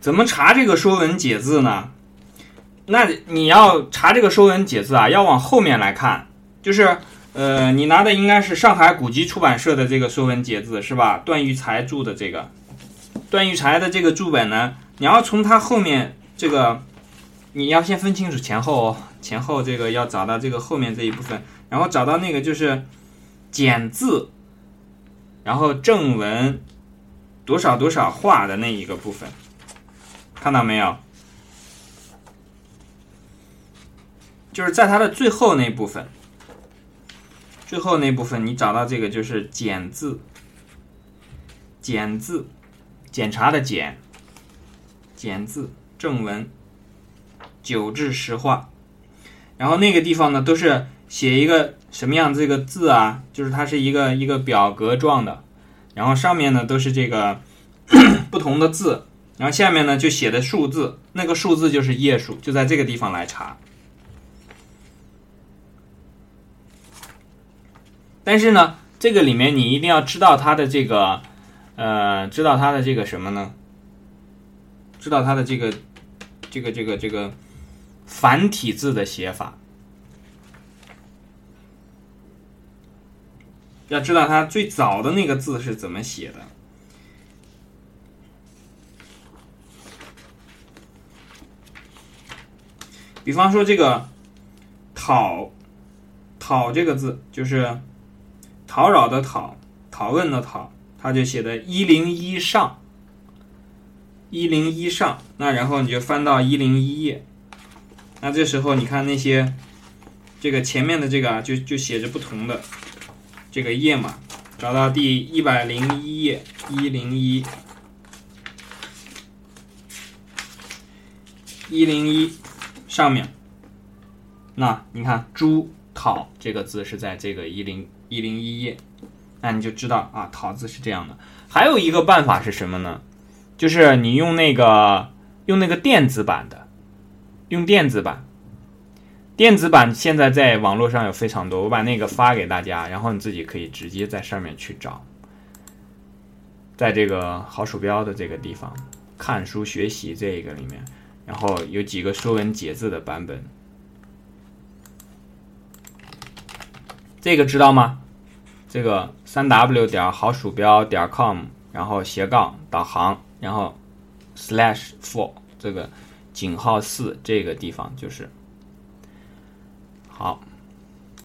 怎么查这个《说文解字》呢？那你要查这个《说文解字》啊，要往后面来看，就是呃，你拿的应该是上海古籍出版社的这个《说文解字》是吧？段玉裁注的这个，段玉裁的这个注本呢，你要从它后面这个，你要先分清楚前后哦，前后这个要找到这个后面这一部分，然后找到那个就是简字，然后正文多少多少画的那一个部分，看到没有？就是在它的最后那部分，最后那部分你找到这个就是检字，检字，检查的检，检字正文，九至十画，然后那个地方呢都是写一个什么样这个字啊？就是它是一个一个表格状的，然后上面呢都是这个 不同的字，然后下面呢就写的数字，那个数字就是页数，就在这个地方来查。但是呢，这个里面你一定要知道它的这个，呃，知道它的这个什么呢？知道它的这个，这个这个这个繁体字的写法，要知道它最早的那个字是怎么写的。比方说这个“讨”，“讨”这个字就是。讨扰的讨，讨问的讨，它就写的一零一上，一零一上，那然后你就翻到一零一页，那这时候你看那些，这个前面的这个啊，就就写着不同的这个页码，找到第一百零一页，一零一，一零一上面，那你看朱讨这个字是在这个一零。一零一页，那你就知道啊，桃字是这样的。还有一个办法是什么呢？就是你用那个用那个电子版的，用电子版。电子版现在在网络上有非常多，我把那个发给大家，然后你自己可以直接在上面去找，在这个好鼠标的这个地方看书学习这个里面，然后有几个说文解字的版本。这个知道吗？这个三 w 点好鼠标点 com，然后斜杠导航，然后 slash four 这个井号四这个地方就是好。